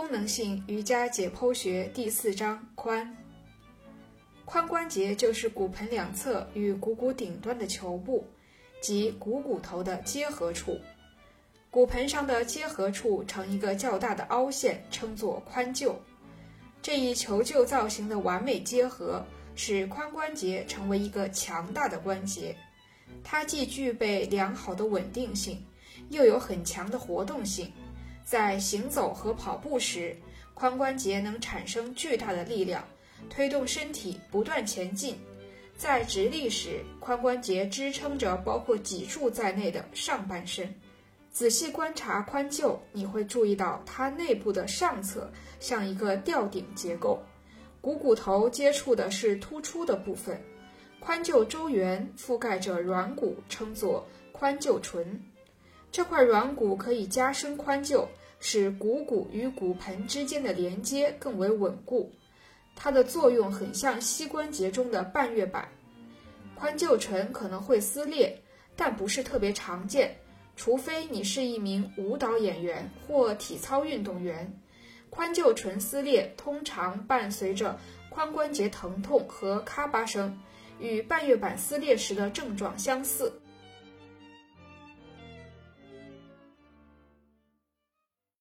功能性瑜伽解剖学第四章髋。髋关节就是骨盆两侧与股骨顶端的球部，即股骨头的结合处。骨盆上的结合处呈一个较大的凹陷，称作髋臼。这一球臼造型的完美结合，使髋关节成为一个强大的关节。它既具备良好的稳定性，又有很强的活动性。在行走和跑步时，髋关节能产生巨大的力量，推动身体不断前进。在直立时，髋关节支撑着包括脊柱在内的上半身。仔细观察髋臼，你会注意到它内部的上侧像一个吊顶结构，股骨头接触的是突出的部分。髋臼周缘覆盖着软骨，称作髋臼唇。这块软骨可以加深髋臼，使股骨与骨盆之间的连接更为稳固。它的作用很像膝关节中的半月板。髋臼唇可能会撕裂，但不是特别常见，除非你是一名舞蹈演员或体操运动员。髋臼唇撕裂通常伴随着髋关节疼痛和咔吧声，与半月板撕裂时的症状相似。